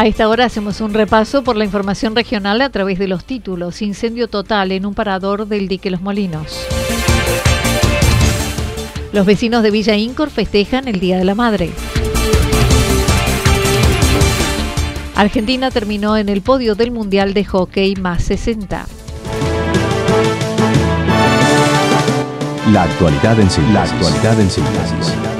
A esta hora hacemos un repaso por la información regional a través de los títulos. Incendio total en un parador del dique Los Molinos. Los vecinos de Villa Incor festejan el Día de la Madre. Argentina terminó en el podio del Mundial de Hockey más 60. La actualidad en síntesis. La actualidad en síntesis.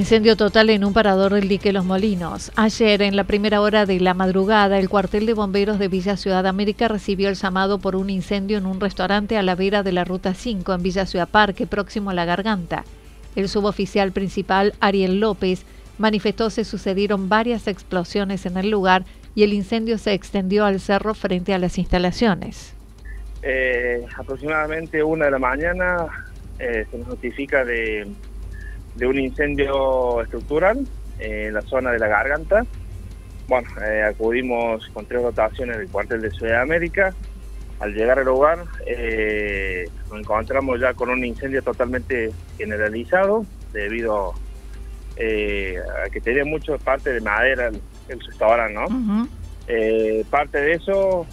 Incendio total en un parador del dique Los Molinos. Ayer, en la primera hora de la madrugada, el cuartel de bomberos de Villa Ciudad América recibió el llamado por un incendio en un restaurante a la vera de la Ruta 5 en Villa Ciudad Parque, próximo a la Garganta. El suboficial principal, Ariel López, manifestó se sucedieron varias explosiones en el lugar y el incendio se extendió al cerro frente a las instalaciones. Eh, aproximadamente una de la mañana eh, se nos notifica de de un incendio estructural en la zona de la garganta. Bueno, eh, acudimos con tres dotaciones del cuartel de Ciudad de América. Al llegar al lugar eh, nos encontramos ya con un incendio totalmente generalizado debido eh, a que tenía mucho parte de madera el, el restaurante, ¿no? parte de eso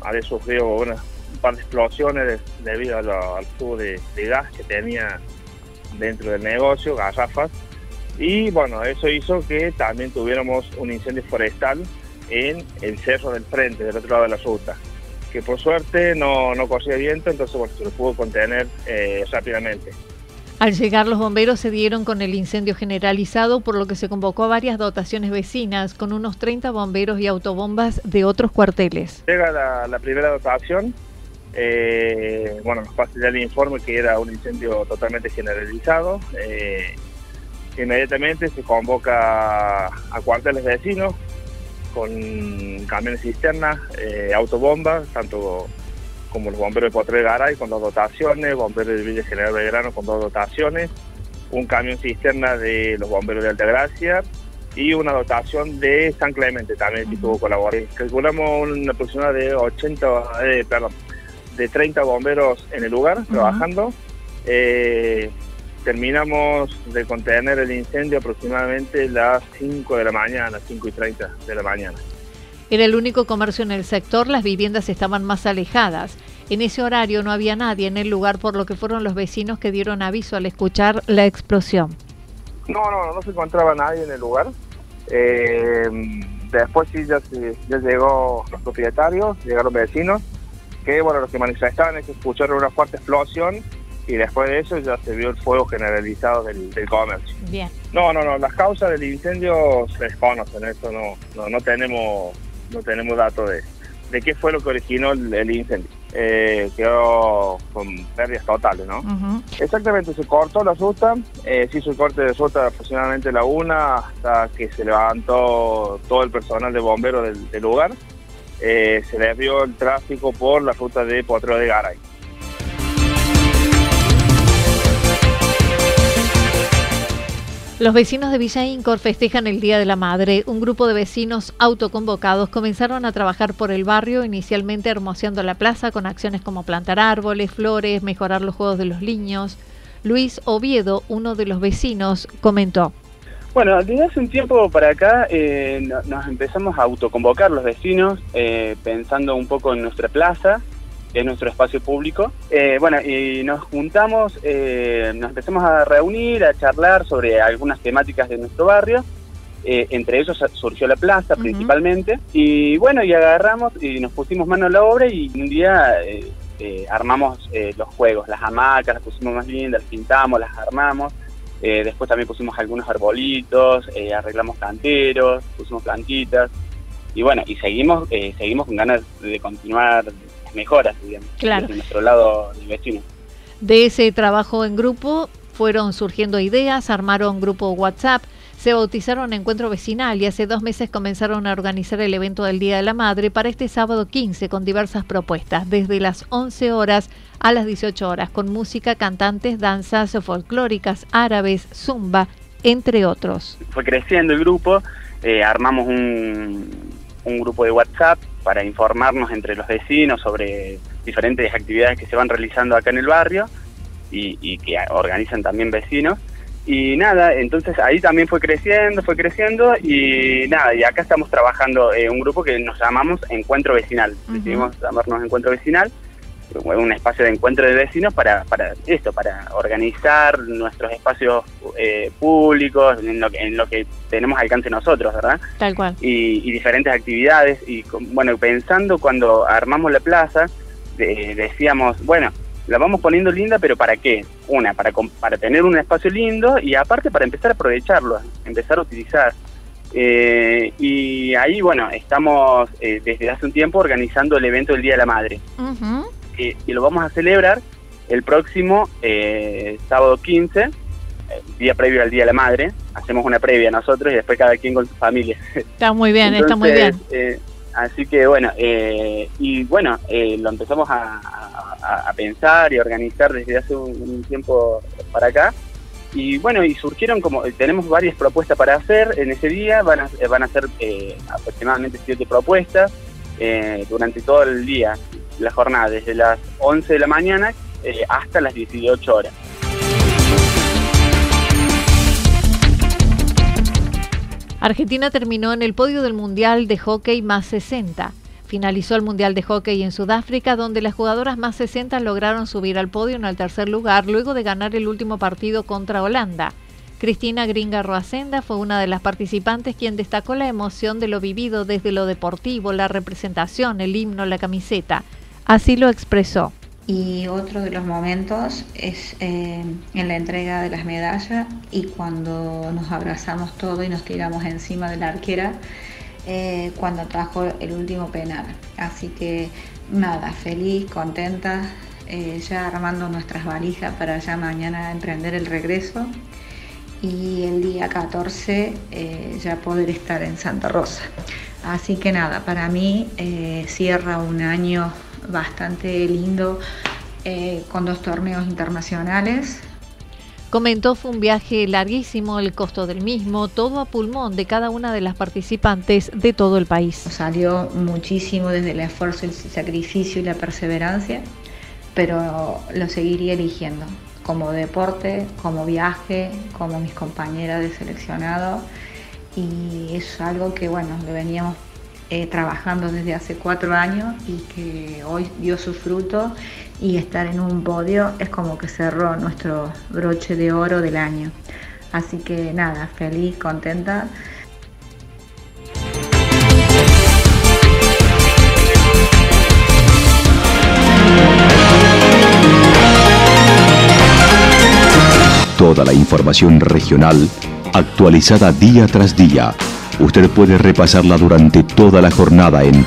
había sufrido una, un par de explosiones debido al flujo de gas que tenía dentro del negocio, garrafas, y bueno, eso hizo que también tuviéramos un incendio forestal en el cerro del frente, del otro lado de la ruta, que por suerte no, no corría viento, entonces bueno, se lo pudo contener eh, rápidamente. Al llegar los bomberos se dieron con el incendio generalizado, por lo que se convocó a varias dotaciones vecinas, con unos 30 bomberos y autobombas de otros cuarteles. Llega la, la primera dotación, eh, bueno, nos pasa ya el informe que era un incendio totalmente generalizado. Eh, inmediatamente se convoca a cuarteles vecinos con camiones cisternas, eh, autobombas, tanto como los bomberos de Potre Garay con dos dotaciones, bomberos de Villa General Belgrano con dos dotaciones, un camión cisterna de los bomberos de Altagracia y una dotación de San Clemente también que tuvo colaboración. Calculamos una aproximada de 80, eh, perdón, de 30 bomberos en el lugar trabajando. Eh, terminamos de contener el incendio aproximadamente las 5 de la mañana, 5 y 30 de la mañana. Era el único comercio en el sector, las viviendas estaban más alejadas. En ese horario no había nadie en el lugar, por lo que fueron los vecinos que dieron aviso al escuchar la explosión. No, no, no se encontraba nadie en el lugar. Eh, después sí ya, ya llegó los propietarios, llegaron vecinos que bueno, los que manifestaban es que escucharon una fuerte explosión y después de eso ya se vio el fuego generalizado del, comercio. Bien. No, no, no, las causas del incendio se desconocen, eso no, no, no tenemos no tenemos datos de, de qué fue lo que originó el, incendio. Eh, quedó con pérdidas totales, ¿no? Exactamente, se cortó la ruta, eh, se hizo el corte de ruta aproximadamente la una hasta que se levantó todo el personal de bomberos del lugar eh, se le vio el tráfico por la ruta de Potrero de Garay. Los vecinos de Villa Incor festejan el Día de la Madre. Un grupo de vecinos autoconvocados comenzaron a trabajar por el barrio, inicialmente hermoseando la plaza con acciones como plantar árboles, flores, mejorar los juegos de los niños. Luis Oviedo, uno de los vecinos, comentó. Bueno, desde hace un tiempo para acá eh, nos empezamos a autoconvocar los vecinos, eh, pensando un poco en nuestra plaza es nuestro espacio público. Eh, bueno, y nos juntamos, eh, nos empezamos a reunir, a charlar sobre algunas temáticas de nuestro barrio. Eh, entre ellos surgió la plaza principalmente. Y bueno, y agarramos y nos pusimos mano a la obra y un día armamos los juegos, las hamacas, las pusimos más lindas, las pintamos, las armamos. Después también pusimos algunos arbolitos, arreglamos canteros, pusimos plantitas. Y bueno, y seguimos, seguimos con ganas de continuar mejoras, digamos, claro. de nuestro lado del vecino. De ese trabajo en grupo fueron surgiendo ideas, armaron grupo WhatsApp, se bautizaron Encuentro Vecinal y hace dos meses comenzaron a organizar el evento del Día de la Madre para este sábado 15 con diversas propuestas, desde las 11 horas a las 18 horas, con música, cantantes, danzas folclóricas, árabes, zumba, entre otros. Fue creciendo el grupo, eh, armamos un, un grupo de WhatsApp para informarnos entre los vecinos sobre diferentes actividades que se van realizando acá en el barrio y, que organizan también vecinos. Y nada, entonces ahí también fue creciendo, fue creciendo y nada, y acá estamos trabajando en un grupo que nos llamamos Encuentro Vecinal. Decidimos llamarnos Encuentro Vecinal un espacio de encuentro de vecinos para, para esto, para organizar nuestros espacios eh, públicos en lo, que, en lo que tenemos alcance nosotros, ¿verdad? Tal cual. Y, diferentes actividades. Y bueno, pensando cuando armamos la plaza, decíamos, bueno, la vamos poniendo linda, pero ¿para qué? Una, para, para tener un espacio lindo y aparte para empezar a aprovecharlo, empezar a utilizar. Eh, y ahí, bueno, estamos eh, desde hace un tiempo organizando el evento del Día de la Madre y lo vamos a celebrar el próximo eh, sábado 15, eh, día previo al Día de la Madre. Hacemos una previa nosotros y después cada quien con su familia. Está muy bien, está muy bien. Eh, así que bueno, y bueno, lo empezamos a, pensar y organizar desde hace un, tiempo para acá. Y bueno, y surgieron como, tenemos varias propuestas para hacer en ese día, van a, van a ser aproximadamente siete propuestas durante todo el día la jornada desde las 11 de la mañana eh, hasta las 18 horas. Argentina terminó en el podio del Mundial de Hockey más 60. Finalizó el Mundial de Hockey en Sudáfrica, donde las jugadoras más 60 lograron subir al podio en el tercer lugar luego de ganar el último partido contra Holanda. Cristina Gringa Roacenda fue una de las participantes quien destacó la emoción de lo vivido desde lo deportivo, la representación, el himno, la camiseta. Así lo expresó. Y otro de los momentos es eh, en la entrega de las medallas y cuando nos abrazamos todos y nos tiramos encima de la arquera eh, cuando trajo el último penal. Así que nada, feliz, contenta, eh, ya armando nuestras valijas para ya mañana emprender el regreso y el día 14 ya poder estar en Santa Rosa. Así que nada, para mí cierra un año bastante lindo eh, con dos torneos internacionales. Comentó fue un viaje larguísimo, el costo del mismo, todo a pulmón de cada una de las participantes de todo el país. Salió muchísimo desde el esfuerzo, el sacrificio y la perseverancia, pero lo seguiría eligiendo como deporte, como viaje, como mis compañeras de seleccionado y es algo que bueno, le veníamos eh, trabajando desde hace cuatro años y que hoy dio su fruto y estar en un podio es como que cerró nuestro broche de oro del año. Así que nada, feliz, contenta. Toda la información regional actualizada día tras día Usted puede repasarla durante toda la jornada en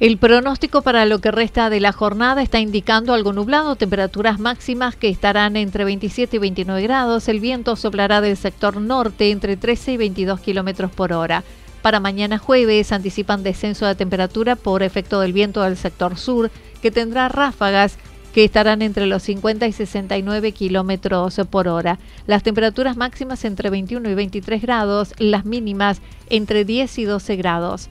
El pronóstico para lo que resta de la jornada está indicando algo nublado, temperaturas máximas que estarán entre 27 y 29 grados. El viento soplará del sector norte entre 13 y 22 kilómetros por hora. Para mañana jueves anticipan descenso de temperatura por efecto del viento del sector sur, que tendrá ráfagas que estarán entre los 50 y 69 kilómetros por hora. Las temperaturas máximas entre 21 y 23 grados, las mínimas entre 10 y 12 grados.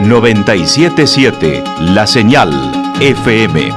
977 La Señal FM.